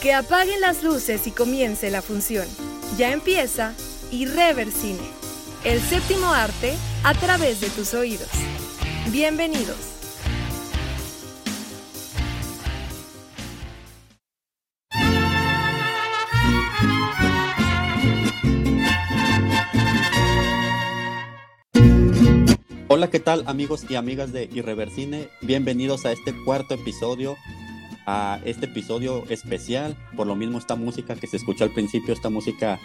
Que apaguen las luces y comience la función. Ya empieza Irreversine, el séptimo arte a través de tus oídos. Bienvenidos. Hola, ¿qué tal amigos y amigas de Irreversine? Bienvenidos a este cuarto episodio, a este episodio especial. Por lo mismo esta música que se escuchó al principio, esta música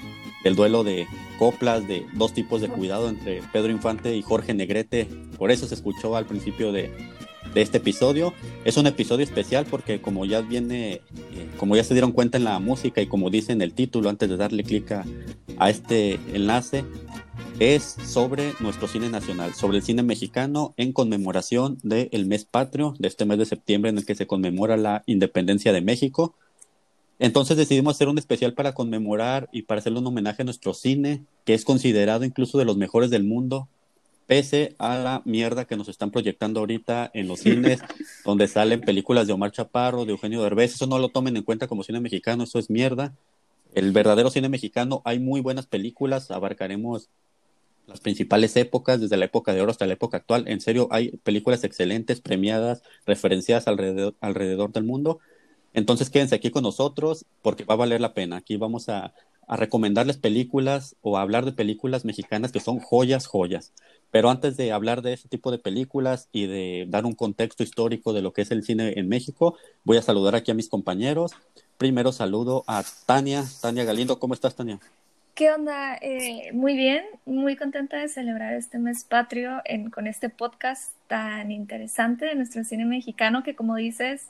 del duelo de coplas de dos tipos de cuidado entre Pedro Infante y Jorge Negrete. Por eso se escuchó al principio de, de este episodio. Es un episodio especial porque como ya viene, eh, como ya se dieron cuenta en la música y como dice en el título antes de darle clic a, a este enlace, es sobre nuestro cine nacional, sobre el cine mexicano en conmemoración del mes patrio, de este mes de septiembre en el que se conmemora la independencia de México. Entonces decidimos hacer un especial para conmemorar y para hacerle un homenaje a nuestro cine, que es considerado incluso de los mejores del mundo, pese a la mierda que nos están proyectando ahorita en los cines, donde salen películas de Omar Chaparro, de Eugenio Derbez, eso no lo tomen en cuenta como cine mexicano, eso es mierda. El verdadero cine mexicano, hay muy buenas películas, abarcaremos las principales épocas, desde la época de oro hasta la época actual. En serio, hay películas excelentes, premiadas, referenciadas alrededor, alrededor del mundo. Entonces quédense aquí con nosotros porque va a valer la pena. Aquí vamos a, a recomendarles películas o a hablar de películas mexicanas que son joyas, joyas. Pero antes de hablar de este tipo de películas y de dar un contexto histórico de lo que es el cine en México, voy a saludar aquí a mis compañeros. Primero saludo a Tania, Tania Galindo. ¿Cómo estás, Tania? ¿Qué onda? Eh, muy bien, muy contenta de celebrar este mes patrio con este podcast tan interesante de nuestro cine mexicano que como dices,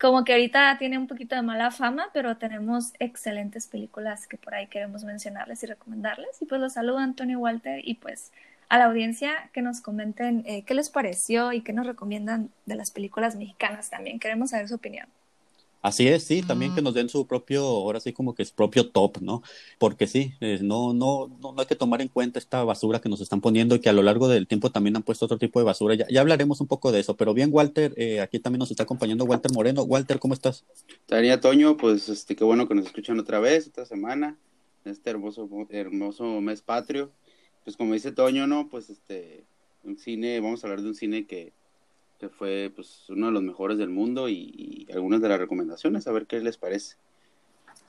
como que ahorita tiene un poquito de mala fama, pero tenemos excelentes películas que por ahí queremos mencionarles y recomendarles. Y pues los saludo Antonio Walter y pues a la audiencia que nos comenten eh, qué les pareció y qué nos recomiendan de las películas mexicanas también. Queremos saber su opinión. Así es, sí, también que nos den su propio, ahora sí como que es propio top, ¿no? Porque sí, eh, no, no, no, hay que tomar en cuenta esta basura que nos están poniendo y que a lo largo del tiempo también han puesto otro tipo de basura. Ya, ya hablaremos un poco de eso, pero bien, Walter, eh, aquí también nos está acompañando Walter Moreno. Walter, ¿cómo estás? Tania Toño, pues este, qué bueno que nos escuchan otra vez esta semana, este hermoso, hermoso mes patrio. Pues como dice Toño, ¿no? Pues este, un cine, vamos a hablar de un cine que que fue pues uno de los mejores del mundo y, algunas de las recomendaciones, a ver qué les parece.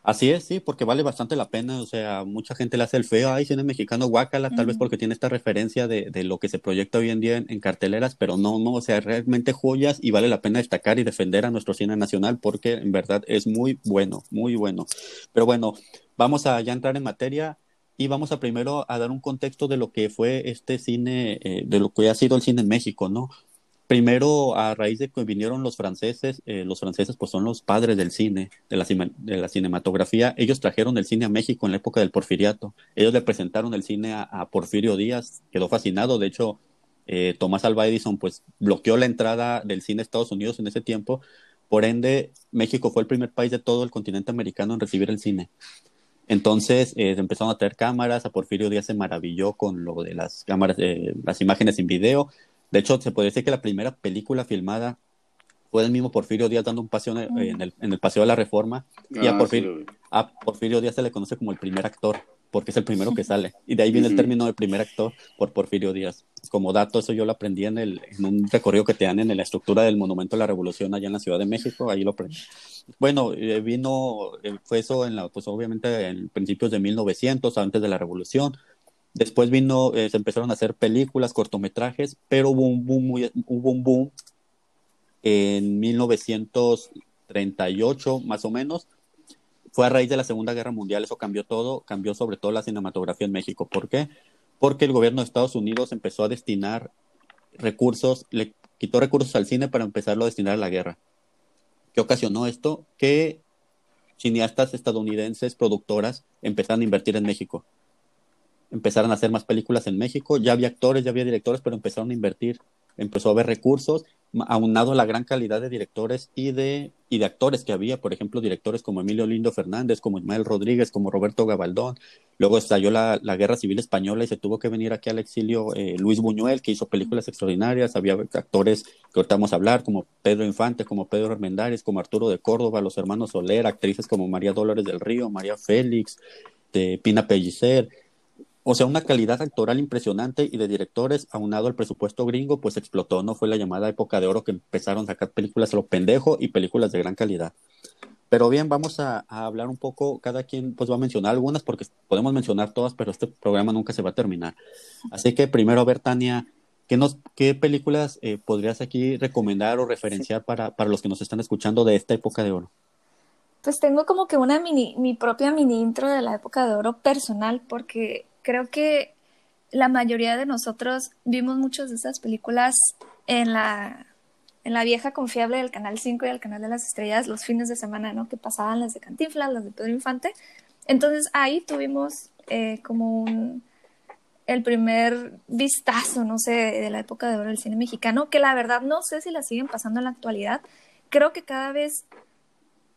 Así es, sí, porque vale bastante la pena, o sea, mucha gente le hace el feo, ay, cine mexicano, guácala, tal vez porque tiene esta referencia de, de, lo que se proyecta hoy en día en, carteleras, pero no, no, o sea, realmente joyas y vale la pena destacar y defender a nuestro cine nacional porque en verdad es muy bueno, muy bueno. Pero bueno, vamos a ya entrar en materia y vamos a primero a dar un contexto de lo que fue este cine, eh, de lo que ha sido el cine en México, ¿no? Primero, a raíz de que vinieron los franceses, eh, los franceses pues son los padres del cine, de la, de la, cinematografía, ellos trajeron el cine a México en la época del porfiriato, ellos le presentaron el cine a, Porfirio Díaz, quedó fascinado, de hecho, eh, Tomás Alva Edison pues bloqueó la entrada del cine a Estados Unidos en ese tiempo, por ende, México fue el primer país de todo el continente americano en recibir el cine. Entonces eh, empezaron a traer cámaras, a Porfirio Díaz se maravilló con lo de las cámaras, eh, las imágenes en video, de hecho, se puede decir que la primera película filmada fue el mismo Porfirio Díaz dando un paseo en el, en el, Paseo de la Reforma. y a ah, Porfirio, a Porfirio Díaz se le conoce como el primer actor, porque es el primero que sale. Y de ahí viene el término de primer actor por Porfirio Díaz. Como dato, eso yo lo aprendí en, el, en un recorrido que te dan en la estructura del Monumento a la Revolución allá en la Ciudad de México. Ahí lo aprendí. Bueno, eh, vino, eh, fue eso en la, pues obviamente en principios de 1900, antes de la Revolución Después vino, eh, se empezaron a hacer películas, cortometrajes, pero hubo un boom, muy, hubo un boom en 1938 más o menos. Fue a raíz de la Segunda Guerra Mundial, eso cambió todo, cambió sobre todo la cinematografía en México. ¿Por qué? Porque el gobierno de Estados Unidos empezó a destinar recursos, le quitó recursos al cine para empezarlo a destinar a la guerra. ¿Qué ocasionó esto? Que cineastas estadounidenses, productoras, empezaron a invertir en México empezaron a hacer más películas en México. Ya había actores, ya había directores, pero empezaron a invertir, empezó a haber recursos aunado a la gran calidad de directores y de, y de actores que había, por ejemplo, directores como Emilio Lindo Fernández, como Ismael Rodríguez, como Roberto Gabaldón. Luego estalló la, la Guerra Civil Española y se tuvo que venir aquí al exilio eh, Luis Buñuel, que hizo películas extraordinarias. Había actores que ahorita vamos a hablar, como Pedro Infante, como Pedro Armendáriz, como Arturo de Córdoba, los hermanos Soler, actrices como María Dolores del Río, María Félix, de Pina Pellicer. O sea, una calidad actoral impresionante y de directores, aunado al presupuesto gringo, pues explotó, ¿no? Fue la llamada época de oro que empezaron a sacar películas a lo pendejo y películas de gran calidad. Pero bien, vamos a, hablar un poco, cada quien pues va a mencionar algunas porque podemos mencionar todas, pero este programa nunca se va a terminar. Así que primero, a ver, Tania, ¿qué, nos, qué películas eh, podrías aquí recomendar o referenciar para, para los que nos están escuchando de esta época de oro? Pues tengo como que una mini, mi propia mini intro de la época de oro personal, porque creo que la mayoría de nosotros vimos muchas de esas películas en la, en la vieja confiable del Canal 5 y el Canal de las Estrellas los fines de semana, ¿no? Que pasaban las de Cantinflas, las de Pedro Infante. Entonces ahí tuvimos eh, como un, el primer vistazo, no sé, de la época de oro del cine mexicano, que la verdad no sé si la siguen pasando en la actualidad. Creo que cada vez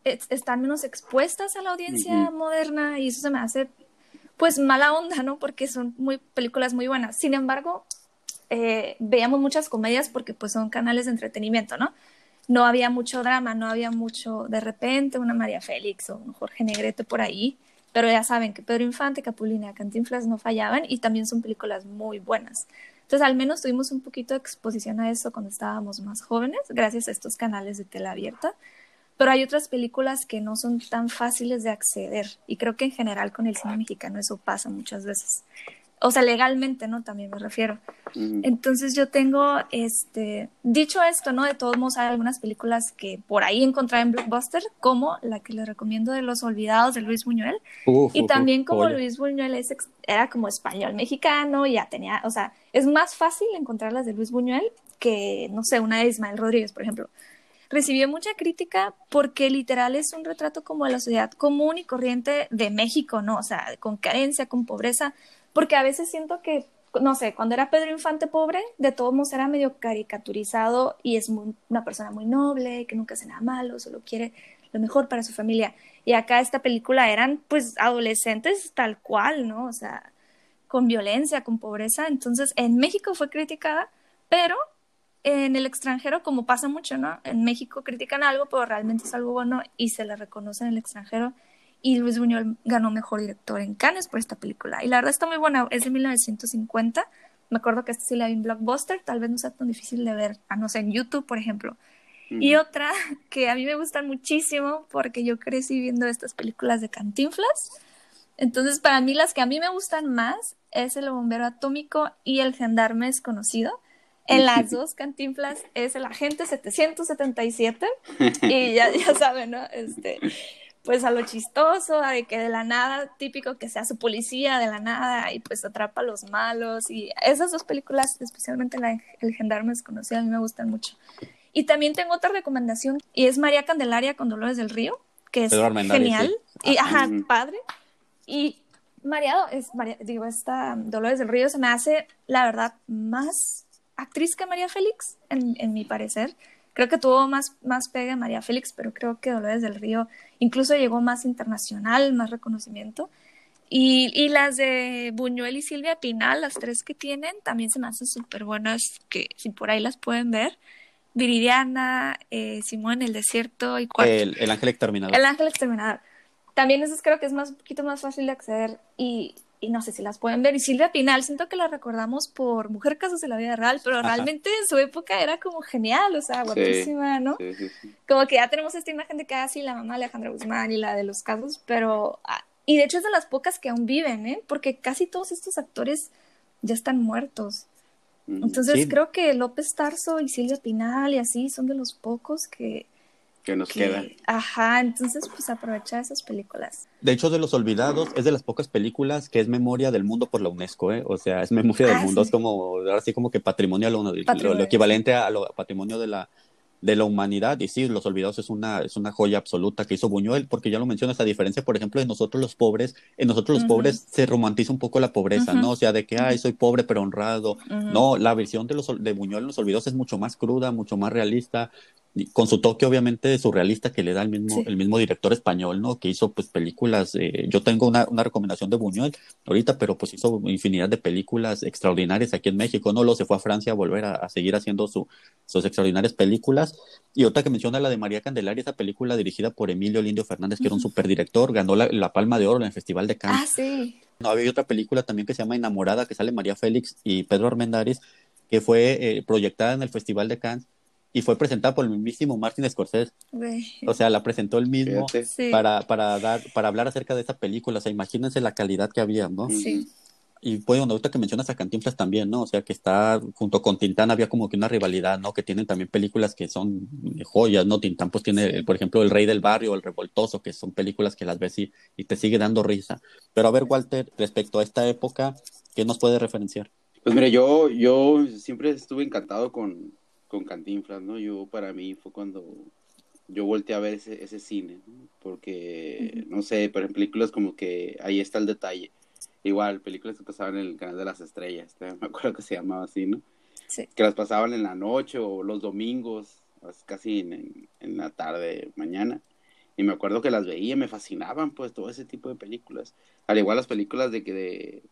están menos expuestas a la audiencia moderna y eso se me hace pues mala onda, ¿no? Porque son muy películas muy buenas. Sin embargo, eh, veíamos muchas comedias porque pues son canales de entretenimiento, ¿no? No había mucho drama, no había mucho, de repente, una María Félix o un Jorge Negrete por ahí, pero ya saben que Pedro Infante, Capulina, Cantinflas no fallaban y también son películas muy buenas. Entonces, al menos tuvimos un poquito de exposición a eso cuando estábamos más jóvenes, gracias a estos canales de tela abierta pero hay otras películas que no son tan fáciles de acceder y creo que en general con el cine mexicano eso pasa muchas veces. O sea, legalmente, ¿no? También me refiero. Entonces yo tengo, este, dicho esto, ¿no? De todos modos hay algunas películas que por ahí encontré en Blockbuster, como la que les recomiendo de Los Olvidados de Luis Buñuel. y también como Luis Buñuel es, era como español mexicano, ya tenía, o sea, es más fácil encontrarlas de Luis Buñuel que, no sé, una de Ismael Rodríguez, por ejemplo recibió mucha crítica porque literal es un retrato como de la sociedad común y corriente de México, ¿no? O sea, con carencia, con pobreza, porque a veces siento que, no sé, cuando era Pedro Infante pobre, de todos modos era medio caricaturizado y es una persona muy noble, que nunca hace nada malo, solo quiere lo mejor para su familia. Y acá esta película eran pues adolescentes tal cual, ¿no? O sea, con violencia, con pobreza. Entonces, en México fue criticada, pero en el extranjero, como pasa mucho, ¿no? En México critican algo, pero realmente es algo bueno y se le reconoce en el extranjero. Y Luis Buñuel ganó mejor director en Cannes por esta película. Y la verdad está muy buena, es de 1950. Me acuerdo que esta sí la vi en Blockbuster, tal vez no sea tan difícil de ver, a no ser en YouTube, por ejemplo. Y otra que a mí me gustan muchísimo porque yo crecí viendo estas películas de Cantinflas. Entonces, para mí las que a mí me gustan más es El bombero atómico y El gendarme desconocido en las dos cantinflas es el agente 777 y ya, ya saben, ¿no? Este, pues a lo chistoso, de que de la nada, típico que sea su policía de la nada y pues atrapa a los malos y esas dos películas, especialmente la, El gendarme desconocido, a mí me gustan mucho. Y también tengo otra recomendación y es María Candelaria con Dolores del Río, que es genial y ajá, padre. Y María, es, María, digo, esta Dolores del Río se me hace, la verdad, más actriz que María Félix, en, en mi parecer. Creo que tuvo más, más pegue María Félix, pero creo que Dolores del Río incluso llegó más internacional, más reconocimiento. Y, y, las de Buñuel y Silvia Pinal, las tres que tienen, también se me hacen súper buenas, que si por ahí las pueden ver. Viridiana, eh, Simón, El Desierto y El, el Ángel Exterminador. El Ángel Exterminador. También esas creo que es más, un poquito más fácil de acceder y, y no sé si las pueden ver. Y Silvia Pinal, siento que la recordamos por Mujer Casos de la Vida Real, pero realmente en su época era como genial, o sea, guapísima, ¿no? como que ya tenemos esta imagen de que así ah, la mamá de Alejandra Guzmán y la de los casos, pero. Ah, y de hecho es de las pocas que aún viven, ¿eh? Porque casi todos estos actores ya están muertos. Entonces creo que López Tarso y Silvia Pinal y así son de los pocos que, que nos quedan. Ajá, entonces pues aprovechar esas películas. De hecho, de Los Olvidados es de las pocas películas que es memoria del mundo por la UNESCO, ¿eh? O sea, es memoria del ah, mundo, es como, ahora sí como que patrimonio, lo, lo, equivalente a lo patrimonio de la de la humanidad. Y sí, Los Olvidados es una, es una joya absoluta que hizo Buñuel, porque ya lo mencionas, a diferencia, por ejemplo, de nosotros los pobres, en nosotros los pobres se romantiza un poco la pobreza, ¿no? O sea, de que, ay, soy pobre pero honrado. No, la visión de, los, de Buñuel en Los Olvidados es mucho más cruda, mucho más realista, con su toque obviamente surrealista que le da el mismo, el mismo director español, ¿no? Que hizo pues películas, eh, yo tengo una, una, recomendación de Buñuel ahorita, pero pues hizo infinidad de películas extraordinarias aquí en México, ¿no? Lo se fue a Francia a volver a, seguir haciendo su, sus extraordinarias películas. Y otra que menciona la de María Candelaria, esa película dirigida por Emilio Lindio Fernández, que era un superdirector, ganó la, la, Palma de Oro en el Festival de Cannes. Ah, sí. No, había otra película también que se llama Enamorada, que sale María Félix y Pedro Armendáriz, que fue eh, proyectada en el Festival de Cannes y fue presentada por el mismísimo Martin Scorsese. O sea, la presentó el mismo para, para, dar, para hablar acerca de esa película. O sea, imagínense la calidad que había, ¿no? Sí. Y bueno, ahorita que mencionas a Cantinflas también, ¿no? O sea, que está junto con Tintán había como que una rivalidad, ¿no? Que tienen también películas que son joyas, ¿no? Tintán pues tiene, por ejemplo, El Rey del Barrio, El Revoltoso, que son películas que las ves y, y te sigue dando risa. Pero a ver, Walter, respecto a esta época, ¿qué nos puede referenciar? Pues mire, yo, yo siempre estuve encantado con, con Cantinflas, ¿no? Yo para mí fue cuando yo volteé a ver ese, ese cine, porque, no sé, pero en películas como que ahí está el detalle. Igual, películas que pasaban en el canal de las estrellas, me acuerdo que se llamaba así, ¿no? Sí. Que las pasaban en la noche o los domingos, casi en, en, la tarde, mañana. Y me acuerdo que las veía, me fascinaban, pues, todo ese tipo de películas. Al igual las películas de que de,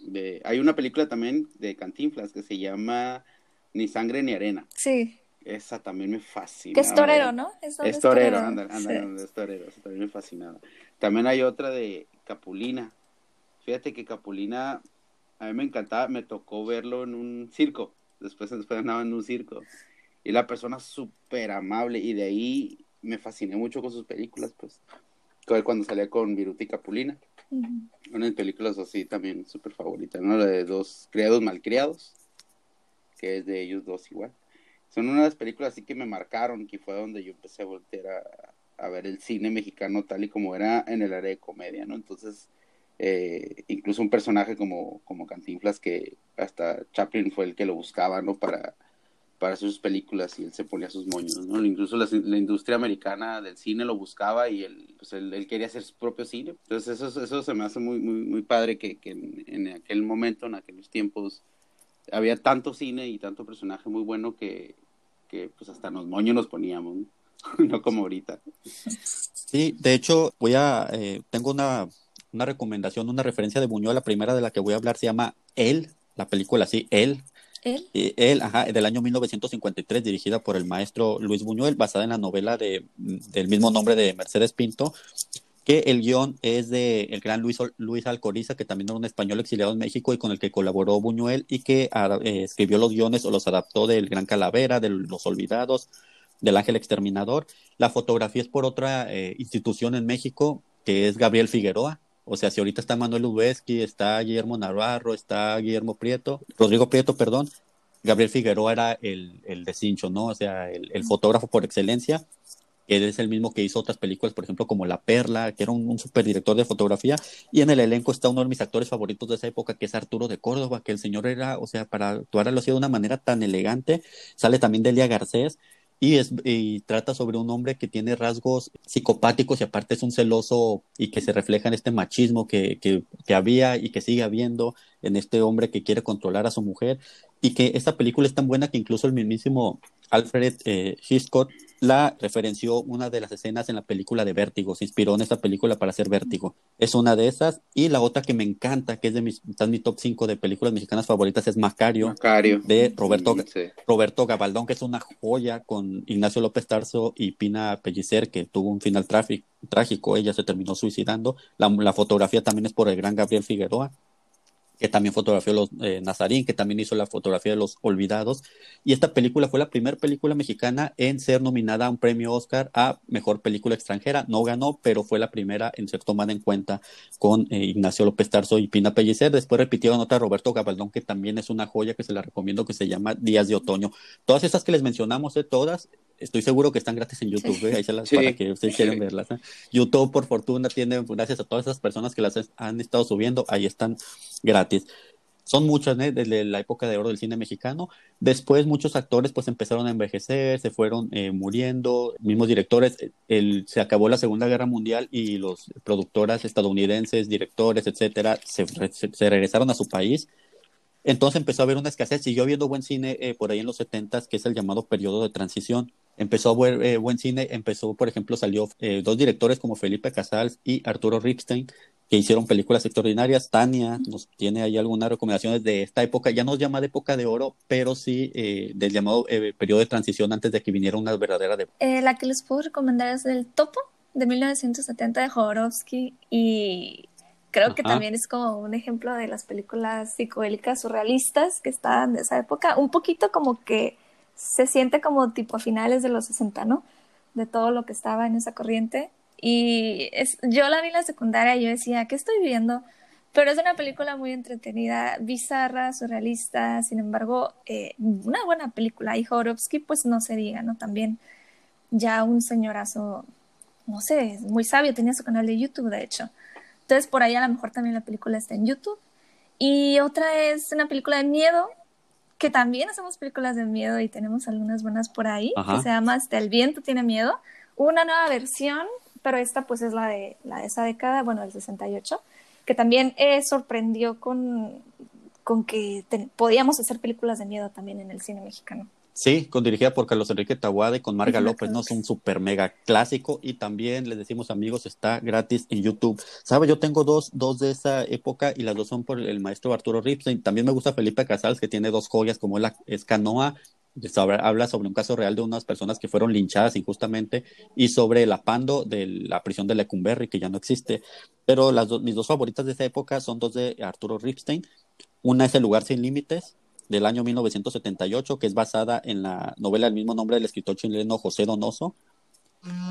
de... Hay una película también de Cantinflas que se llama ni sangre ni arena. Sí. Esa también me fascina. Que es torero, ¿no? Es, torero, anda, anda, es torero, esa también me fascinaba. También hay otra de Capulina. Fíjate que Capulina, a mí me encantaba, me tocó verlo en un circo. Después, después andaba en un circo. Y la persona súper amable, y de ahí me fasciné mucho con sus películas, pues. Cuando salía con Viruti Capulina. Una de películas así también súper favorita, ¿no? La de dos criados malcriados que es de ellos dos igual. Son unas películas así que me marcaron, que fue donde yo empecé a voltear a, ver el cine mexicano tal y como era en el área de comedia, ¿no? Entonces, eh, incluso un personaje como, como Cantinflas, que hasta Chaplin fue el que lo buscaba, ¿no? Para, para hacer sus películas y él se ponía sus moños, ¿no? Incluso la, industria americana del cine lo buscaba y él, pues él, quería hacer su propio cine. Entonces eso, eso se me hace muy, muy, muy padre que, que en, aquel momento, en aquellos tiempos, había tanto cine y tanto personaje muy bueno que, que pues hasta nos moños nos poníamos, ¿no? como ahorita. Sí, de hecho, voy a, eh, tengo una, una recomendación, una referencia de Buñuel, la primera de la que voy a hablar se llama Él, la película así, Él. Él. él, ajá, del año 1953, dirigida por el maestro Luis Buñuel, basada en la novela de, del mismo nombre de Mercedes Pinto, que el guion es de el gran Luis, Luis Alcoriza, que también era un español exiliado en México y con el que colaboró Buñuel y que eh, escribió los guiones o los adaptó del Gran Calavera, de Los Olvidados, del Ángel Exterminador. La fotografía es por otra eh, institución en México, que es Gabriel Figueroa. O sea, si ahorita está Manuel Ubeski, está Guillermo Navarro, está Guillermo Prieto, Rodrigo Prieto, perdón, Gabriel Figueroa era el, el de Cincho, ¿no? O sea, el, el fotógrafo por excelencia él es el mismo que hizo otras películas, por ejemplo, como La Perla, que era un, un superdirector de fotografía. Y en el elenco está uno de mis actores favoritos de esa época, que es Arturo de Córdoba, que el señor era, o sea, para actuar lo hacía de una manera tan elegante. Sale también Delia Garcés. Y, es, y trata sobre un hombre que tiene rasgos psicopáticos y aparte es un celoso y que se refleja en este machismo que, que, que había y que sigue habiendo en este hombre que quiere controlar a su mujer y que esta película es tan buena que incluso el mismísimo Alfred eh, Hitchcock la referenció una de las escenas en la película de Vértigo, se inspiró en esta película para hacer Vértigo. Es una de esas. Y la otra que me encanta, que es de mis, está en mi top 5 de películas mexicanas favoritas, es Macario, Macario. de Roberto, Roberto Gabaldón, que es una joya con Ignacio López Tarso y Pina Pellicer, que tuvo un final trágico, ella se terminó suicidando. La, la fotografía también es por el gran Gabriel Figueroa que también fotografió los eh, Nazarín, que también hizo la fotografía de Los Olvidados. Y esta película fue la primera película mexicana en ser nominada a un premio Oscar a Mejor Película Extranjera. No ganó, pero fue la primera en ser tomada en cuenta con eh, Ignacio López Tarso y Pina Pellicer. Después repitieron otra Roberto Gabaldón, que también es una joya que se la recomiendo, que se llama Días de Otoño. Todas esas que les mencionamos, eh, todas, estoy seguro que están gratis en YouTube, ¿eh? ahí se las para que ustedes quieran verlas. YouTube, por fortuna, tiene, gracias a todas esas personas que las han estado subiendo, ahí están gratis. son muchas, ¿eh? desde la época de oro del cine mexicano. Después muchos actores pues empezaron a envejecer, se fueron eh, muriendo, mismos directores, el, se acabó la Segunda Guerra Mundial y los productoras estadounidenses, directores, etcétera, se, se, regresaron a su país. Entonces empezó a haber una escasez, siguió habiendo buen cine eh, por ahí en los 70 que es el llamado periodo de transición. Empezó a ver eh, buen cine, empezó, por ejemplo, salió dos directores como Felipe Casals y Arturo Ripstein, que hicieron películas extraordinarias. Tania nos tiene ahí algunas recomendaciones de esta época, ya no llama de época de oro, pero sí eh, del llamado eh, periodo de transición antes de que viniera una verdadera de... Eh, la que les puedo recomendar es El Topo de 1970 de Jodorowsky y creo que también es como un ejemplo de las películas psicodélicas surrealistas que estaban de esa época, un poquito como que se siente como tipo a finales de los 60, ¿no? De todo lo que estaba en esa corriente y es, yo la vi en la secundaria y yo decía, ¿qué estoy viendo? Pero es una película muy entretenida, bizarra, surrealista, sin embargo, eh, una buena película. Y Jodorowsky, pues no se diga, ¿no? También ya un señorazo, no sé, muy sabio, tenía su canal de YouTube, de hecho. Entonces, por ahí a lo mejor también la película está en YouTube. Y otra es una película de miedo, que también hacemos películas de miedo y tenemos algunas buenas por ahí, que se llama Hasta el viento tiene miedo. Una nueva versión pero esta pues es la de, la de esa década, bueno, del 68, que también eh, sorprendió con, con que podíamos hacer películas de miedo también en el cine mexicano. Sí, con dirigida por Carlos Enrique Tahuada y con Marga López, ¿no? Es un super mega clásico y también les decimos amigos, está gratis en YouTube. ¿Sabe? Yo tengo dos, dos de esa época y las dos son por el maestro Arturo Ripstein. También me gusta Felipe Casals, que tiene dos joyas como la, es Canoa habla sobre un caso real de unas personas que fueron linchadas injustamente y sobre el apando de la prisión de Lecumberri, que ya no existe. Pero las mis dos favoritas de esa época son dos de Arturo Ripstein. Una es El lugar sin límites, del año 1978, que es basada en la novela del mismo nombre del escritor chileno José Donoso,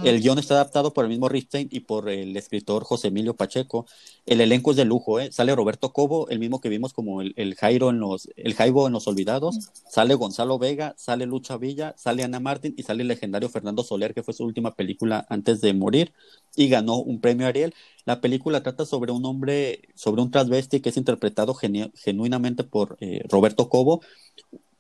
el guion está adaptado por el mismo Ripstein y por el escritor José Emilio Pacheco. El elenco es de lujo, ¿eh? Sale Roberto Cobo, el mismo que vimos como el, Jairo en los, el Jaibo en los Olvidados. Sale Gonzalo Vega, sale Lucha Villa, sale Ana Martín y sale el legendario Fernando Soler, que fue su última película antes de morir y ganó un premio Ariel. La película trata sobre un hombre, sobre un transvesti que es interpretado genuinamente por eh, Roberto Cobo,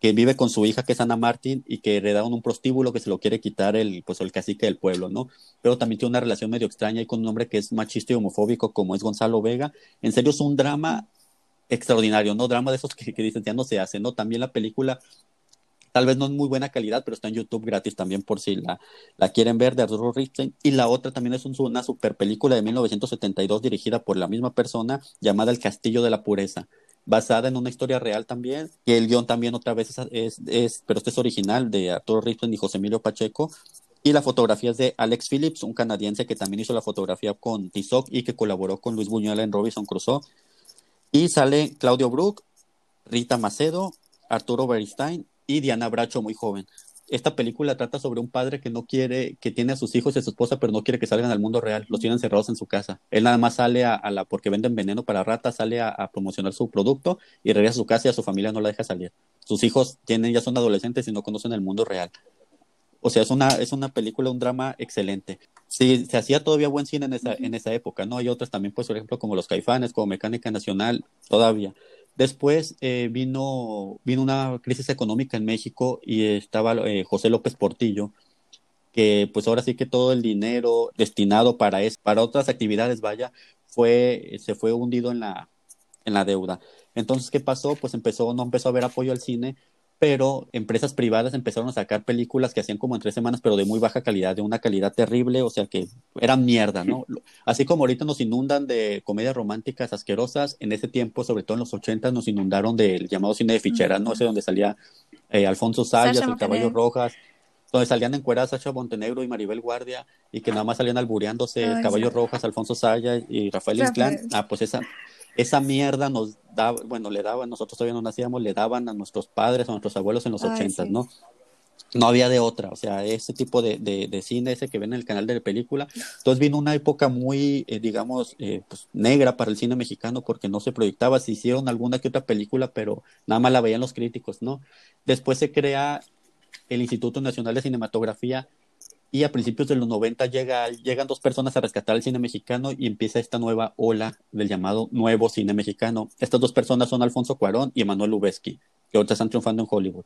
que vive con su hija, que es Ana Martín, y que heredaron un prostíbulo que se lo quiere quitar el, pues, el cacique del pueblo, ¿no? Pero también tiene una relación medio extraña y con un hombre que es machista y homofóbico, como es Gonzalo Vega. En serio, es un drama extraordinario, ¿no? Drama de esos que, dicen, ya no se hace, ¿no? También la película tal vez no es muy buena calidad, pero está en YouTube gratis también por si la, la quieren ver de Arturo Ripstein. Y la otra también es una super película de 1972 dirigida por la misma persona llamada El Castillo de la Pureza basada en una historia real también, que el guion también otra vez es, es, pero este es original de Arturo Ripstein y José Emilio Pacheco, y la fotografía es de Alex Phillips, un canadiense que también hizo la fotografía con Tizoc y que colaboró con Luis Buñuel en Robinson Crusoe. Y sale Claudio Brook, Rita Macedo, Arturo Beristain y Diana Bracho, muy joven esta película trata sobre un padre que no quiere, que tiene a sus hijos y a su esposa, pero no quiere que salgan al mundo real, los tiene encerrados en su casa. Él nada más sale a, la, porque venden veneno para ratas, sale a, promocionar su producto y regresa a su casa y a su familia no la deja salir. Sus hijos tienen, ya son adolescentes y no conocen el mundo real. O sea, es una, es una película, un drama excelente. Sí, se hacía todavía buen cine en esa, en esa época, ¿no? Hay otras también, pues, por ejemplo, como Los Caifanes, como Mecánica Nacional, todavía. Después eh, vino, vino una crisis económica en México y estaba eh, José López Portillo, que pues ahora sí que todo el dinero destinado para, es, para otras actividades, vaya, fue, se fue hundido en la, en la deuda. Entonces, ¿qué pasó? Pues empezó, no empezó a haber apoyo al cine pero empresas privadas empezaron a sacar películas que hacían como en tres semanas, pero de muy baja calidad, de una calidad terrible, o sea que eran mierda, ¿no? Así como ahorita nos inundan de comedias románticas asquerosas, en ese tiempo, sobre todo en los 80, nos inundaron del llamado cine de ficheras, ¿no? Ese donde salía eh, Alfonso Sayas, El Caballo Rojas, donde salían encueradas Sacha Montenegro y Maribel Guardia, y que nada más salían albureándose El Caballo Rojas, Alfonso Sayas y Rafael Inclán. Ah, pues esa, esa mierda nos daba, bueno, le daban, nosotros todavía no nacíamos, le daban a nuestros padres, a nuestros abuelos en los ochentas, ¿no? No había de otra, o sea, ese tipo de, de, cine, ese que ven en el canal de la película. Entonces vino una época muy, eh, digamos, eh, pues, negra para el cine mexicano porque no se proyectaba, se hicieron alguna que otra película, pero nada más la veían los críticos, ¿no? Después se crea el Instituto Nacional de Cinematografía y a principios de los 90 llega, llegan dos personas a rescatar el cine mexicano y empieza esta nueva ola del llamado nuevo cine mexicano. Estas dos personas son Alfonso Cuarón y Emanuel Lubezki, que ahorita están triunfando en Hollywood.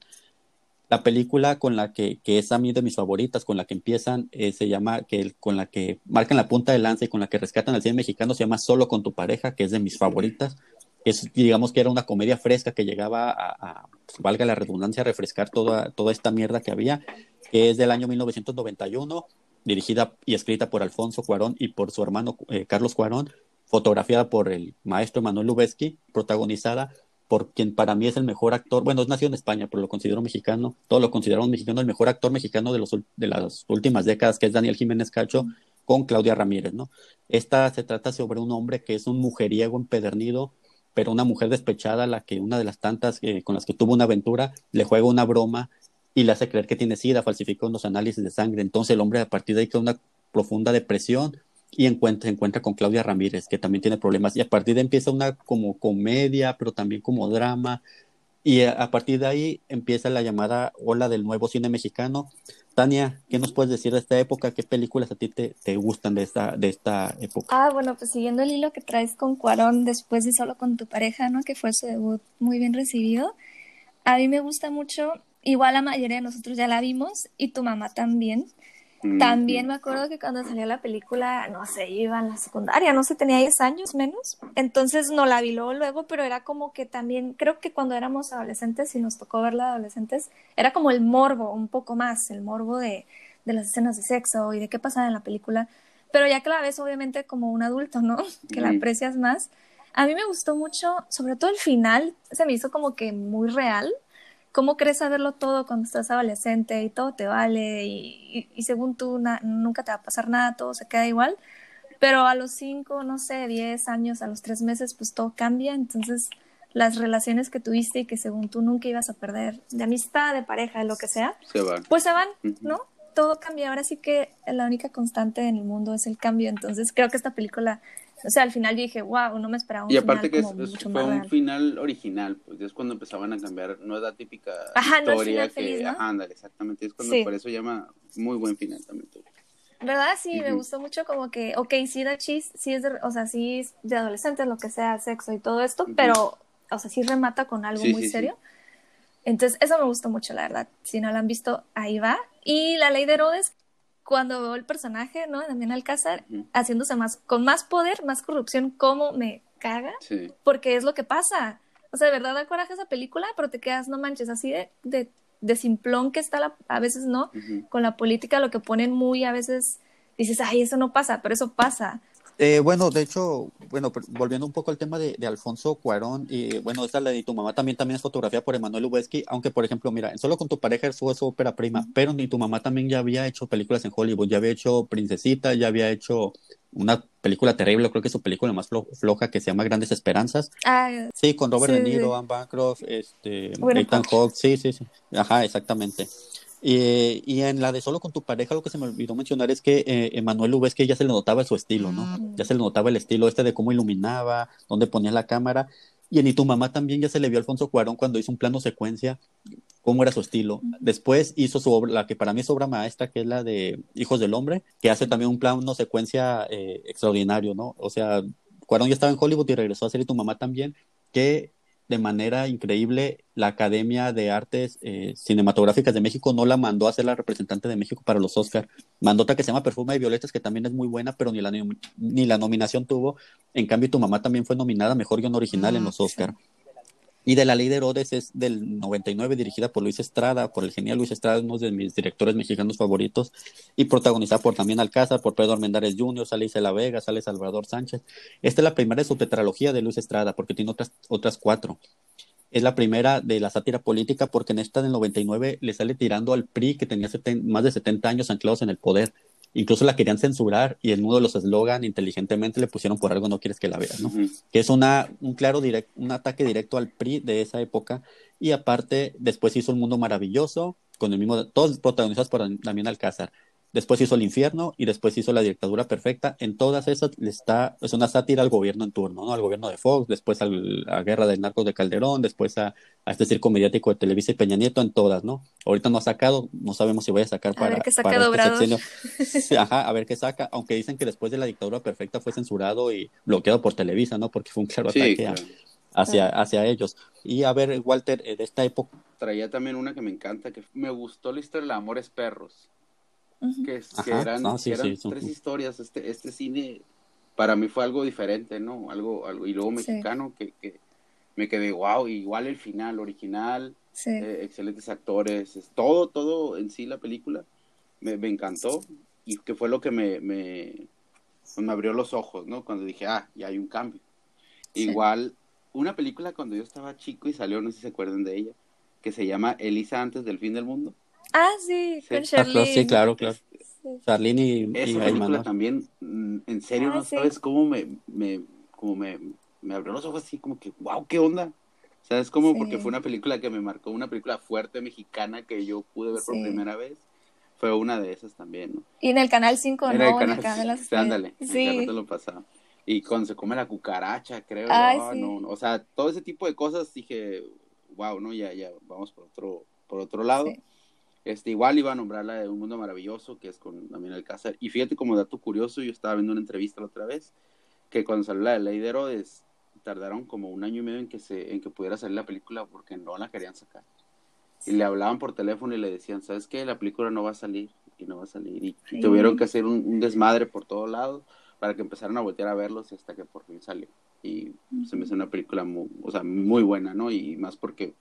La película con la que, que es a mí de mis favoritas, con la que empiezan, eh, se llama, que con la que marcan la punta de lanza y con la que rescatan al cine mexicano, se llama Solo con tu pareja, que es de mis favoritas. Es, digamos que era una comedia fresca que llegaba a, valga la redundancia, a refrescar toda, toda esta mierda que había que es del año 1991, dirigida y escrita por Alfonso Cuarón y por su hermano eh, Carlos Cuarón, fotografiada por el maestro Manuel Lubezki, protagonizada por quien para mí es el mejor actor, bueno, es nacido en España, pero lo considero mexicano, todo lo consideramos mexicano, el mejor actor mexicano de las últimas décadas, que es Daniel Jiménez Cacho, con Claudia Ramírez, ¿no? Esta se trata sobre un hombre que es un mujeriego empedernido, pero una mujer despechada, la que una de las tantas eh, con las que tuvo una aventura, le juega una broma y le hace creer que tiene sida, falsificó unos análisis de sangre. Entonces el hombre a partir de ahí queda una profunda depresión y encuentra, se encuentra con Claudia Ramírez, que también tiene problemas. Y a partir de ahí empieza una como comedia, pero también como drama. Y a, partir de ahí empieza la llamada ola del nuevo cine mexicano. Tania, ¿qué nos puedes decir de esta época? ¿Qué películas a ti te, te gustan de esta, de esta época? Ah, bueno, pues siguiendo el hilo que traes con Cuarón después de Solo con tu pareja, ¿no? Que fue su debut muy bien recibido. A mí me gusta mucho Igual la mayoría de nosotros ya la vimos y tu mamá también. También me acuerdo que cuando salió la película, no sé, iba en la secundaria, no sé, tenía 10 años menos. Entonces no la vi luego, luego, pero era como que también, creo que cuando éramos adolescentes y nos tocó verla adolescentes, era como el morbo, un poco más, el morbo de, de las escenas de sexo y de qué pasaba en la película. Pero ya que la ves, obviamente, como un adulto, ¿no? Que la aprecias más. A mí me gustó mucho, sobre todo el final, se me hizo como que muy real ¿Cómo crees saberlo todo cuando estás adolescente y todo te vale y, según tú nunca te va a pasar nada, todo se queda igual? Pero a los 5, no sé, 10 años, a los 3 meses, pues todo cambia. Entonces, las relaciones que tuviste y que según tú nunca ibas a perder, de amistad, de pareja, de lo que sea, se van. pues se van, ¿no? Todo cambia. Ahora sí que la única constante en el mundo es el cambio. Entonces, creo que esta película o sea, al final yo dije, wow, no me esperaba un Y aparte final que es, fue un final original, pues es cuando empezaban a cambiar, no es la típica historia que, ajá, ándale, exactamente, es cuando por eso llama muy buen final también. ¿Verdad? Sí, me gustó mucho como que, ok, sí da chis, sí es de, o sea, sí es de adolescentes, lo que sea, sexo y todo esto, pero, o sea, sí remata con algo muy serio. Entonces, eso me gustó mucho, la verdad. Si no la han visto, ahí va. Y la ley de Herodes, cuando veo el personaje, ¿no? También Alcázar, haciéndose más, con más poder, más corrupción, ¿cómo me caga? Sí. Porque es lo que pasa. O sea, de verdad da coraje esa película, pero te quedas, no manches, así de, de, de simplón que está la, a veces, ¿no? Con la política, lo que ponen muy, a veces dices, ay, eso no pasa, pero eso pasa. Eh, bueno, de hecho, bueno, volviendo un poco al tema de, Alfonso Cuarón, y bueno, esta la de tu mamá también, también es fotografía por Emanuel Lubezki, aunque por ejemplo, mira, Solo con tu pareja es su, ópera prima, pero ni tu mamá también ya había hecho películas en Hollywood, ya había hecho Princesita, ya había hecho una película terrible, creo que es su película más floja que se llama Grandes Esperanzas. Ah, sí, con Robert De Niro, Anne Bancroft, este, Ethan Hawke, sí, sí, sí, ajá, exactamente. Y, y, en la de Solo con tu pareja, lo que se me olvidó mencionar es que eh, Emanuel que ya se le notaba su estilo, ¿no? Mm. Ya se le notaba el estilo este de cómo iluminaba, dónde ponía la cámara. Y en Y tu mamá también ya se le vio a Alfonso Cuarón cuando hizo un plano secuencia, cómo era su estilo. Mm. Después hizo su obra, la que para mí es obra maestra, que es la de Hijos del Hombre, que hace también un plano secuencia eh, extraordinario, ¿no? O sea, Cuarón ya estaba en Hollywood y regresó a hacer Y tu mamá también, que de manera increíble, la Academia de Artes eh, Cinematográficas de México no la mandó a ser la representante de México para los Oscars. Mandó otra que se llama Perfume de Violetas, que también es muy buena, pero ni la, ni la nominación tuvo. En cambio, tu mamá también fue nominada Mejor Guión Original en ah, los Oscars. Y de La Ley de Herodes es del 99, dirigida por Luis Estrada, por el genial Luis Estrada, uno de mis directores mexicanos favoritos, y protagonizada por también Alcázar, por Pedro Armendáriz Jr., sale Isela Vega, sale Salvador Sánchez. Esta es la primera de su tetralogía de Luis Estrada, porque tiene otras, otras cuatro. Es la primera de la sátira política, porque en esta del 99 le sale tirando al PRI, que tenía más de 70 años anclados en el poder incluso la querían censurar y en uno de los eslogan inteligentemente le pusieron por algo no quieres que la veas, ¿no? Que es una, un claro direct, un ataque directo al PRI de esa época y aparte después hizo Un Mundo Maravilloso con el mismo, todos protagonizados por Damián Alcázar. Después hizo El Infierno y después hizo La Dictadura Perfecta. En todas esas está, es una sátira al gobierno en turno, ¿no? Al gobierno de Fox, después a la guerra del narcos de Calderón, después a, este circo mediático de Televisa y Peña Nieto, en todas, ¿no? Ahorita no ha sacado, no sabemos si voy a sacar para, a ver qué para este Ajá, a ver qué saca, aunque dicen que después de La Dictadura Perfecta fue censurado y bloqueado por Televisa, ¿no? Porque fue un claro ataque hacia, hacia ellos. Y a ver, Walter, eh, de esta época. Traía también una que me encanta, que me gustó la historia de Amores Perros que, eran, tres historias. Este, este cine para mí fue algo diferente, ¿no? Algo, algo y luego mexicano que, que, me quedé, wow, igual el final original, eh, excelentes actores, todo, todo en sí la película me, me encantó y que fue lo que me, me, pues, me, abrió los ojos, ¿no? Cuando dije, ah, ya hay un cambio. Igual, una película cuando yo estaba chico y salió, no sé si se acuerdan de ella, que se llama Elisa antes del fin del mundo. Ah, sí, con Charlene. Sí, claro, claro. Charlene y, Esa película también, mm, en serio, ah, no sabes cómo me, me, como me, me abrió los ojos así, como que, wow, ¿qué onda? ¿Sabes cómo? Porque fue una película que me marcó, una película fuerte mexicana que yo pude ver por primera vez. Fue una de esas también, ¿no? Y en el Canal 5, ¿no? En el Canal, sí, ándale, sí. lo pasaba. Y cuando se come la cucaracha, creo. Ah, no, no, o sea, todo ese tipo de cosas dije, wow, ¿no? Ya, ya, vamos por otro, por otro lado. Este, igual iba a nombrar la de Un Mundo Maravilloso, que es con Damián Alcázar. Y fíjate como dato curioso, yo estaba viendo una entrevista la otra vez, que cuando salió la de Ley de Herodes, tardaron como un año y medio en que, se, en que pudiera salir la película porque no la querían sacar. Y le hablaban por teléfono y le decían, ¿sabes qué? La película no va a salir y no va a salir. Y tuvieron que hacer un, desmadre por todos lados para que empezaran a voltear a verlos hasta que por fin salió. Y se me hizo una película muy, o sea, muy buena, ¿no? Y más porque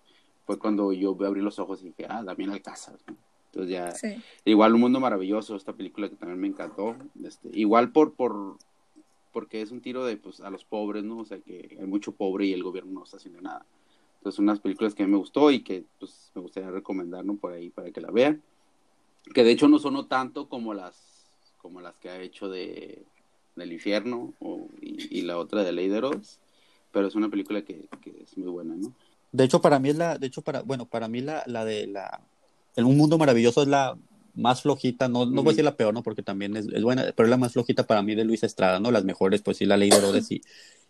fue cuando yo abrí los ojos y dije, ah, Damián Alcázar. Entonces ya, igual Un Mundo Maravilloso, esta película que también me encantó. Este, igual por, por, porque es un tiro de, pues, a los pobres, ¿no? O sea, que hay mucho pobre y el gobierno no está haciendo nada. Entonces, unas películas que a mí me gustó y que, pues, me gustaría recomendar, ¿no? Por ahí para que la vean. Que de hecho no sonó tanto como las, como las que ha hecho de, del infierno y, la otra de Ley de Herodes, pero es una película que, que es muy buena, ¿no? De hecho, para mí es la, de hecho, para, bueno, para mí la, la de la, el Un Mundo Maravilloso es la más flojita, no, no voy a decir la peor, ¿no? Porque también es, es, buena, pero es la más flojita para mí de Luis Estrada, ¿no? Las mejores, pues sí, La Ley de Herodes y,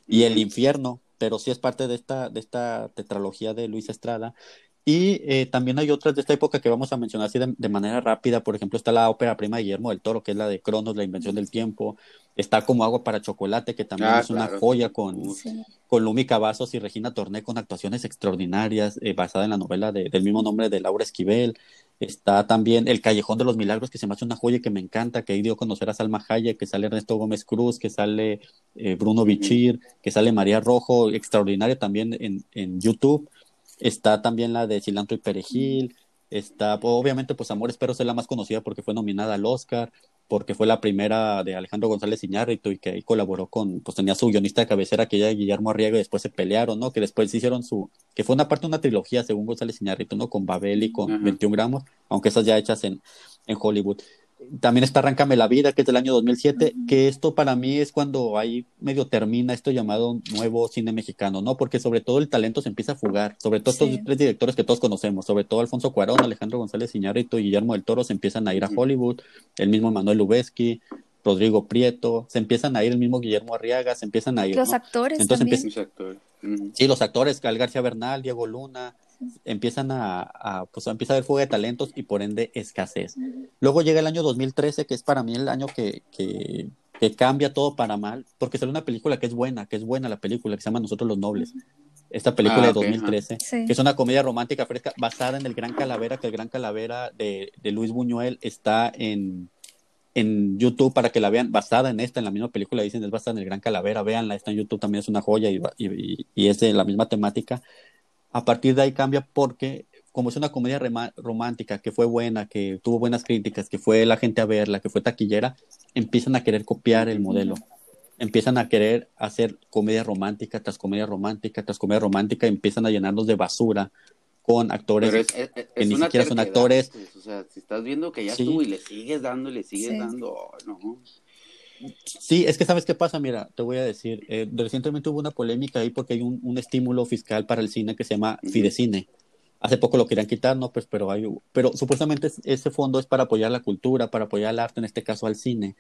y El Infierno, pero sí es parte de esta, de esta tetralogía de Luis Estrada. Y eh, también hay otras de esta época que vamos a mencionar así de, manera rápida. Por ejemplo, está la ópera prima de Guillermo del Toro, que es la de Cronos, la invención del tiempo. Está como Agua para Chocolate, que también ah, es una joya con, con Lumi Cavazos y Regina Torné con actuaciones extraordinarias, eh, basada en la novela del mismo nombre de Laura Esquivel. Está también El Callejón de los Milagros, que se me hace una joya y que me encanta, que ahí dio a conocer a Salma Hayek, que sale Ernesto Gómez Cruz, que sale eh, Bruno Bichir, que sale María Rojo, extraordinaria también en, en YouTube Está también la de Cilantro y Perejil. Está, pues, obviamente, pues Amores Perros es la más conocida porque fue nominada al Oscar, porque fue la primera de Alejandro González Iñárritu y que ahí colaboró con, pues tenía su guionista de cabecera que ya Guillermo Arriaga y después se pelearon, ¿no? Que después hicieron su, que fue una parte de una trilogía según González Iñárritu, ¿no? Con Babel y con 21 gramos, aunque esas ya hechas en, en Hollywood. También está Arráncame la Vida, que es del año 2007, que esto para mí es cuando ahí medio termina esto llamado nuevo cine mexicano, ¿no? Porque sobre todo el talento se empieza a fugar, sobre todo estos tres directores que todos conocemos, sobre todo Alfonso Cuarón, Alejandro González Iñárritu y Guillermo del Toro se empiezan a ir a Hollywood, el mismo Manuel Lubezki, Rodrigo Prieto, se empiezan a ir el mismo Guillermo Arriaga, se empiezan a ir. Los actores Entonces también. Sí, los actores, Gal García Bernal, Diego Luna, empiezan a, pues empieza a haber fuga de talentos y por ende escasez. Luego llega el año 2013, que es para mí el año que, que, cambia todo para mal, porque sale una película que es buena, que es buena la película, que se llama Nosotros los Nobles. Esta película ah, de 2013, que es una comedia romántica fresca basada en el Gran Calavera, que el Gran Calavera de, de Luis Buñuel está en, en YouTube para que la vean, basada en esta, en la misma película, dicen es basada en el Gran Calavera, véanla, está en YouTube, también es una joya y, y, y es de la misma temática a partir de ahí cambia porque como es una comedia romántica que fue buena, que tuvo buenas críticas, que fue la gente a verla, que fue taquillera, empiezan a querer copiar el modelo. Empiezan a querer hacer comedia romántica tras comedia romántica tras comedia romántica, empiezan a llenarnos de basura con actores que ni siquiera son actores. Pues, o sea, si estás viendo que ya estuvo y le sigues dando y le sigues dando, no. Sí, es que sabes qué pasa, mira, te voy a decir, eh, recientemente hubo una polémica ahí porque hay un, estímulo fiscal para el cine que se llama Fidecine. Hace poco lo querían quitar, no, pues, pero hay, pero supuestamente ese fondo es para apoyar la cultura, para apoyar el arte, en este caso al cine.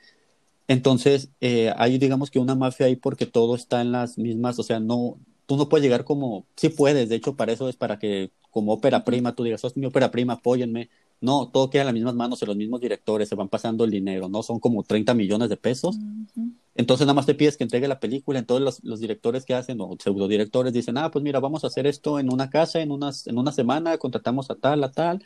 Entonces, eh, hay digamos que una mafia ahí porque todo está en las mismas, o sea, no, tú no puedes llegar como, sí puedes, de hecho para eso es para que como ópera prima tú digas, sos mi ópera prima, apóyenme. No, todo queda en las mismas manos de los mismos directores, se van pasando el dinero, ¿no? Son como 30 millones de pesos. Entonces nada más te pides que entregue la película, entonces los, los directores que hacen, o pseudodirectores, dicen, ah, pues mira, vamos a hacer esto en una casa, en, unas, en una semana, contratamos a tal, a tal,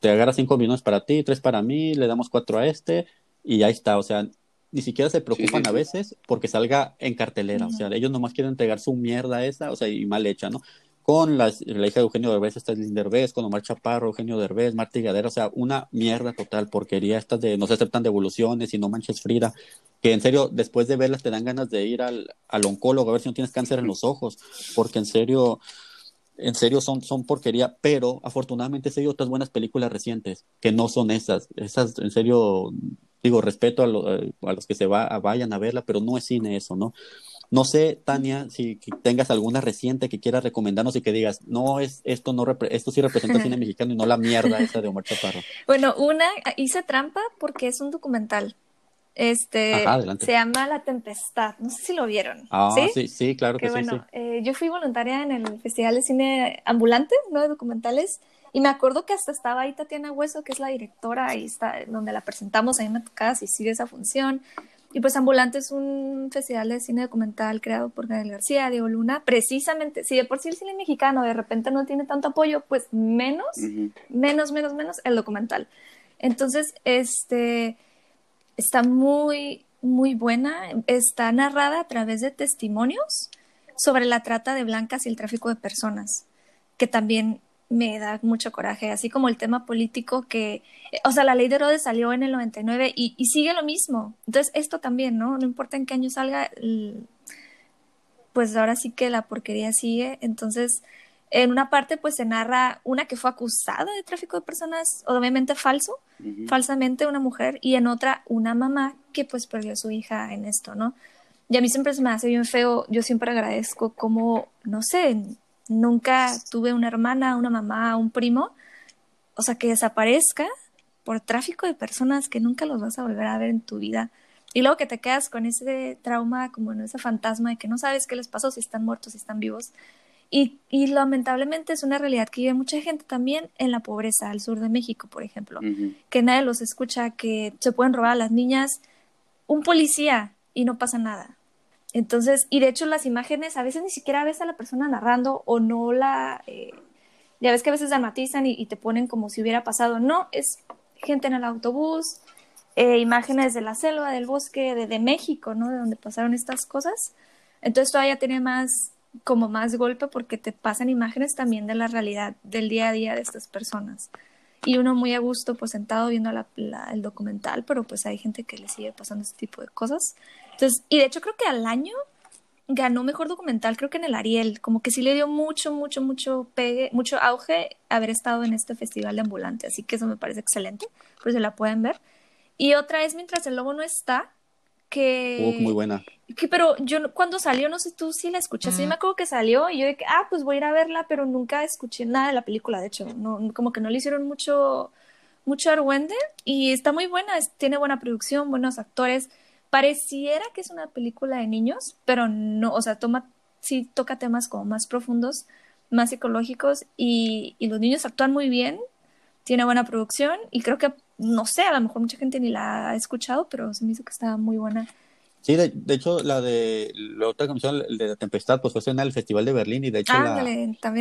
te agarra cinco millones para ti, tres para mí, le damos cuatro a este, y ahí está, o sea, ni siquiera se preocupan a veces porque salga en cartelera, o sea, ellos nomás quieren entregar su mierda esa, o sea, y mal hecha, ¿no? Con la, hija de Eugenio Derbez, esta es Derbez, con Omar Chaparro, Eugenio Derbez, Marta Gadera, o sea, una mierda total, porquería estas de no se aceptan devoluciones y no manches Frida, que en serio, después de verlas te dan ganas de ir al, al oncólogo a ver si no tienes cáncer en los ojos, porque en serio, en serio son, son porquería, pero afortunadamente hay otras buenas películas recientes que no son esas, esas en serio digo, respeto a, eh, a los que se va, vayan a verla, pero no es cine eso, ¿no? No sé, Tania, si tengas alguna reciente que quieras recomendarnos y que digas, no, es esto no esto sí representa cine mexicano y no la mierda esa de Omar Chaparro. Bueno, una, hice trampa porque es un documental. Este se llama La Tempestad. No sé si lo vieron. Ah, sí, sí, claro que, sí. Bueno, eh, yo fui voluntaria en el Festival de Cine Ambulante, ¿no? De documentales. Y me acuerdo que hasta estaba ahí Tatiana Hueso, que es la directora, ahí está, donde la presentamos, ahí me tocaba asistir esa función. Y pues Ambulante es un festival de cine documental creado por Gabriel García, Diego Luna, precisamente, si de por sí el cine mexicano de repente no tiene tanto apoyo, pues menos, menos, menos, menos el documental. Entonces, este, está muy, muy buena, está narrada a través de testimonios sobre la trata de blancas y el tráfico de personas, que también me da mucho coraje, así como el tema político que, o sea, la ley de Herodes salió en el 99 y, y sigue lo mismo. Entonces, esto también, ¿no? No importa en qué año salga, pues ahora sí que la porquería sigue. Entonces, en una parte, pues se narra una que fue acusada de tráfico de personas, obviamente falso, falsamente una mujer, y en otra, una mamá que pues perdió a su hija en esto, ¿no? Y a mí siempre se me hace bien feo, yo siempre agradezco como, no sé, nunca tuve una hermana, una mamá, un primo, o sea, que desaparezca por tráfico de personas que nunca los vas a volver a ver en tu vida. Y luego que te quedas con ese trauma, como en ese fantasma de que no sabes qué les pasó, si están muertos, si están vivos. Y, y lamentablemente es una realidad que vive mucha gente también en la pobreza, al sur de México, por ejemplo, que nadie los escucha, que se pueden robar a las niñas, un policía y no pasa nada. Entonces, y de hecho las imágenes a veces ni siquiera ves a la persona narrando o no la... Eh, ya ves que a veces dramatizan y, te ponen como si hubiera pasado. No, es gente en el autobús, eh, imágenes de la selva, del bosque, de, de, México, ¿no? De donde pasaron estas cosas. Entonces todavía tiene más, como más golpe porque te pasan imágenes también de la realidad del día a día de estas personas. Y uno muy a gusto, pues sentado viendo el documental, pero pues hay gente que le sigue pasando este tipo de cosas. Entonces, y de hecho creo que al año ganó mejor documental, creo que en el Ariel, como que sí le dio mucho, mucho, mucho pegue, mucho auge haber estado en este festival de ambulante, así que eso me parece excelente, pues se la pueden ver. Y otra es Mientras el lobo no está, que... muy buena. Que, pero yo cuando salió, no sé tú si la escuchaste, sí me acuerdo que salió y yo dije, ah, pues voy a ir a verla, pero nunca escuché nada de la película, de hecho, no, como que no le hicieron mucho, mucho argüende y está muy buena, tiene buena producción, buenos actores, pareciera que es una película de niños, pero no, o sea, toma, sí toca temas como más profundos, más psicológicos y, y los niños actúan muy bien, tiene buena producción y creo que, no sé, a lo mejor mucha gente ni la ha escuchado, pero se me hizo que estaba muy buena Sí, de, hecho, la de la otra comisión de la Tempestad, pues fue en el Festival de Berlín y de hecho la,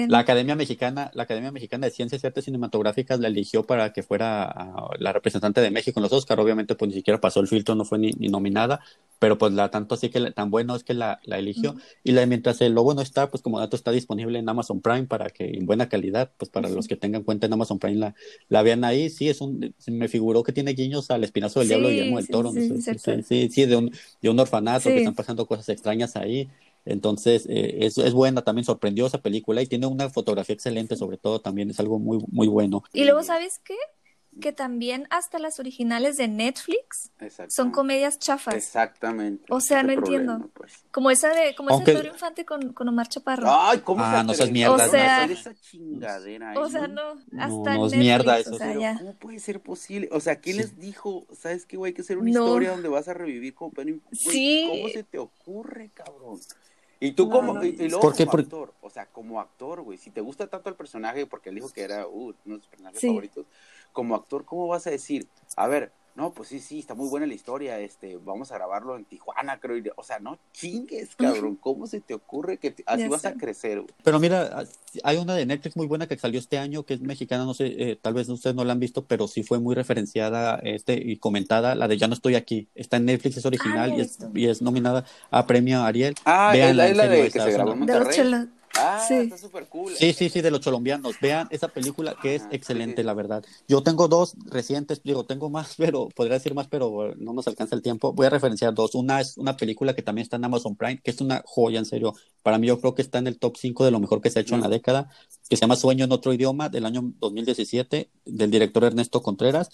la, Academia Mexicana, la Academia Mexicana de Ciencias y Artes Cinematográficas la eligió para que fuera la representante de México en los Oscar. Obviamente, pues ni siquiera pasó el filtro, no fue ni, nominada, pero pues la tanto así que tan bueno es que la, la eligió. Y la mientras el logo no está, pues como dato está disponible en Amazon Prime para que en buena calidad, pues para los que tengan cuenta en Amazon Prime la, la vean ahí. Sí, es un, me figuró que tiene guiños al Espinazo del Diablo y Guillermo del Toro. Sí, sí, sí, de un, de un orfanato, que están pasando cosas extrañas ahí. Entonces, eh, es, es, buena, también sorprendió esa película y tiene una fotografía excelente, sobre todo también es algo muy, muy bueno. Y luego, ¿sabes qué? Que también hasta las originales de Netflix son comedias chafas. Exactamente. O sea, no entiendo. Pues. Como esa de, como ese Pedro Infante con, con, Omar Chaparro. Ay, ¿cómo ah, no seas mierda. O sea, esa chingadera o sea, no, hasta no, es mierda eso. O sea, ya. ¿Cómo puede ser posible? O sea, ¿quién les dijo, sabes qué, güey, hay que hacer una historia donde vas a revivir con Pedro Infante? Sí. ¿Cómo se te ocurre, cabrón? Y tú como, y, luego como actor, o sea, como actor, güey, si te gusta tanto el personaje, porque él dijo que era uh, uno de sus personajes favoritos, como actor, ¿cómo vas a decir? A ver, no, pues sí, sí, está muy buena la historia, este, vamos a grabarlo en Tijuana, creo, o sea, no chingues, cabrón, ¿cómo se te ocurre que así vas a crecer? Pero mira, hay una de Netflix muy buena que salió este año, que es mexicana, no sé, eh, tal vez ustedes no la han visto, pero sí fue muy referenciada este y comentada, la de Ya no estoy aquí, está en Netflix, es original y, es, y, es, nominada a premio Ariel. Ah, es la, de que se grabó en Monterrey. Ah, sí. está súper cool. Sí, sí, sí, de los colombianos. Vean esa película que es excelente, la verdad. Yo tengo dos recientes, digo, tengo más, pero podría decir más, pero no nos alcanza el tiempo. Voy a referenciar dos. Una es una película que también está en Amazon Prime, que es una joya, en serio. Para mí yo creo que está en el top 5 de lo mejor que se ha hecho en la década, que se llama Sueño en otro idioma, del año 2017, del director Ernesto Contreras.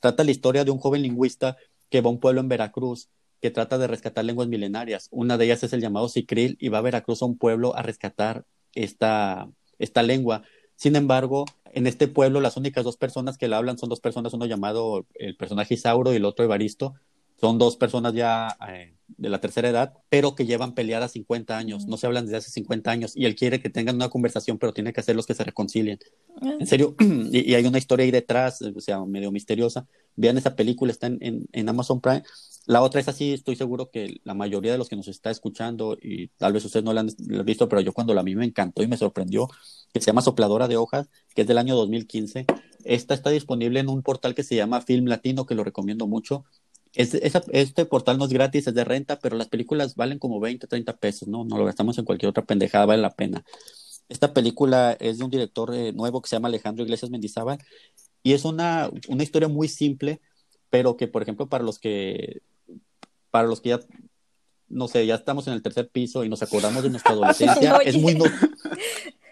Trata la historia de un joven lingüista que va a un pueblo en Veracruz que trata de rescatar lenguas milenarias. Una de ellas es el llamado Sicril y va a Veracruz a un pueblo a rescatar esta, esta lengua. Sin embargo, en este pueblo las únicas dos personas que la hablan son dos personas, uno llamado el personaje Isauro y el otro Evaristo. Son dos personas ya eh, de la tercera edad, pero que llevan peleadas 50 años, no se hablan desde hace 50 años, y él quiere que tengan una conversación, pero tiene que hacerlos que se reconcilien. Ah. En serio, y, hay una historia ahí detrás, o sea, medio misteriosa. Vean esa película, está en, en Amazon Prime, la otra es así, estoy seguro que la mayoría de los que nos está escuchando, y tal vez ustedes no la han, visto, pero yo cuando la vi me encantó y me sorprendió, que se llama Sopladora de Hojas, que es del año 2015. Esta está disponible en un portal que se llama Film Latino, que lo recomiendo mucho. este portal no es gratis, es de renta, pero las películas valen como 20, 30 pesos, ¿no? No lo gastamos en cualquier otra pendejada, vale la pena. Esta película es de un director eh, nuevo que se llama Alejandro Iglesias Mendizábal y es una, una historia muy simple, pero que, por ejemplo, para los que para los que ya, no sé, ya estamos en el tercer piso y nos acordamos de nuestra adolescencia, es muy,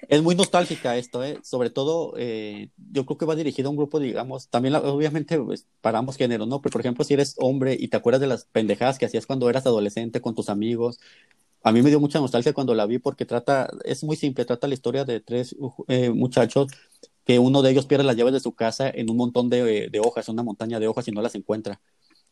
es muy nostálgica esto, ¿eh? sobre todo eh, yo creo que va dirigido a un grupo, digamos, también obviamente pues, para ambos géneros, ¿no? Pero por ejemplo, si eres hombre y te acuerdas de las pendejadas que hacías cuando eras adolescente con tus amigos, a mí me dio mucha nostalgia cuando la vi porque trata, es muy simple, trata la historia de tres eh, muchachos que uno de ellos pierde las llaves de su casa en un montón de, de hojas, una montaña de hojas y no las encuentra.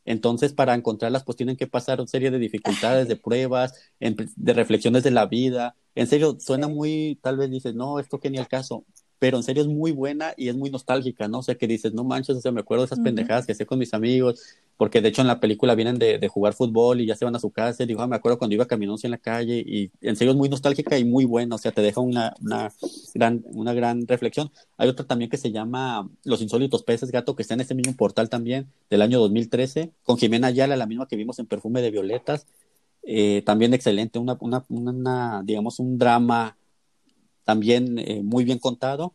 Entonces, para encontrarlas, pues tienen que pasar una serie de dificultades, de pruebas, de reflexiones de la vida. En serio, suena muy, tal vez dices, no, esto que ni el caso, pero en serio es muy buena y es muy nostálgica, ¿no? O sea, que dices, no manches, o sea, me acuerdo de esas pendejadas que hacía con mis amigos, porque de hecho en la película vienen de, de jugar fútbol y ya se van a su casa, y digo, ah, me acuerdo cuando iba caminando en la calle, y en serio es muy nostálgica y muy buena, o sea, te deja una, una, gran, una gran reflexión. Hay otra también que se llama Los insólitos peces gato, que está en ese mismo portal también, del año 2013, con Jimena Ayala, la misma que vimos en Perfume de Violetas, eh, también excelente, una, una, una, digamos, un drama también eh, muy bien contado.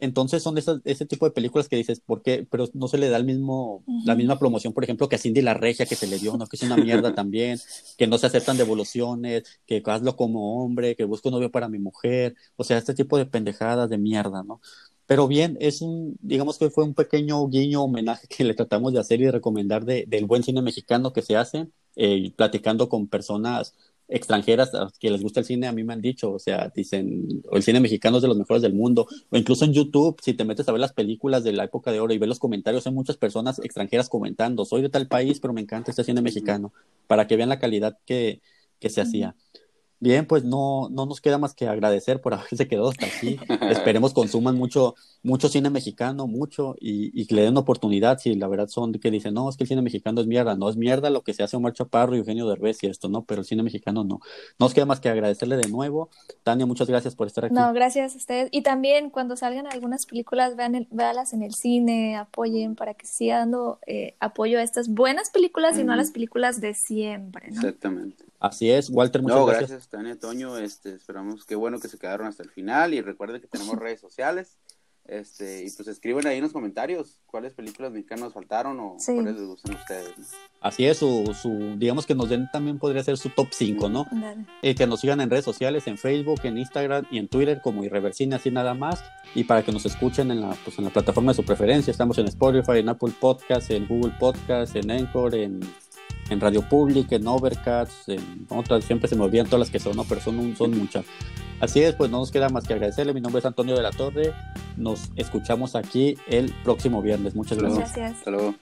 Entonces son esas, ese tipo de películas que dices, ¿por qué? Pero no se le da el mismo, la misma promoción, por ejemplo, que a Cindy la Regia que se le dio, ¿no? Que es una mierda también, que no se aceptan devoluciones, que hazlo como hombre, que busco un novio para mi mujer, o sea, este tipo de pendejadas de mierda, ¿no? Pero bien, es un, digamos que fue un pequeño guiño homenaje que le tratamos de hacer y de recomendar de, del buen cine mexicano que se hace, eh, platicando con personas extranjeras que les gusta el cine, a mí me han dicho, o sea, dicen, el cine mexicano es de los mejores del mundo, o incluso en YouTube, si te metes a ver las películas de la época de oro y ves los comentarios, hay muchas personas extranjeras comentando, soy de tal país, pero me encanta este cine mexicano, para que vean la calidad que, que se hacía. Bien, pues no, no nos queda más que agradecer por haberse quedado hasta aquí. Esperemos consuman mucho, mucho cine mexicano, mucho, y, y que le den oportunidad. Si la verdad son que dicen, no, es que el cine mexicano es mierda, no es mierda lo que se hace Omar Chaparro y Eugenio Derbez y esto, no, pero el cine mexicano no. No nos queda más que agradecerle de nuevo. Tania, muchas gracias por estar aquí. No, gracias a ustedes. Y también cuando salgan algunas películas, vean el, véalas en el cine, apoyen para que siga dando eh, apoyo a estas buenas películas y no a las películas de siempre. ¿no? Exactamente. Así es, Walter, muchas no, gracias. gracias, Tania, Toño, este, esperamos que bueno que se quedaron hasta el final y recuerden que tenemos redes sociales, Este, y pues escriben ahí en los comentarios cuáles películas mexicanas faltaron o cuáles les gustan a ustedes. Así es, su, su, digamos que nos den también podría ser su top 5, ¿no? Eh, que nos sigan en redes sociales, en Facebook, en Instagram y en Twitter como Irreversine, así nada más. Y para que nos escuchen en la, pues, en la plataforma de su preferencia. Estamos en Spotify, en Apple Podcast, en Google Podcast, en Anchor, en, en Radio Public, en Overcast, en otras, siempre se me olvidan todas las que son, ¿no? Pero son, son muchas. Así es, pues no nos queda más que agradecerle. Mi nombre es Antonio de la Torre. Nos escuchamos aquí el próximo viernes. Muchas gracias. Gracias. Hasta luego.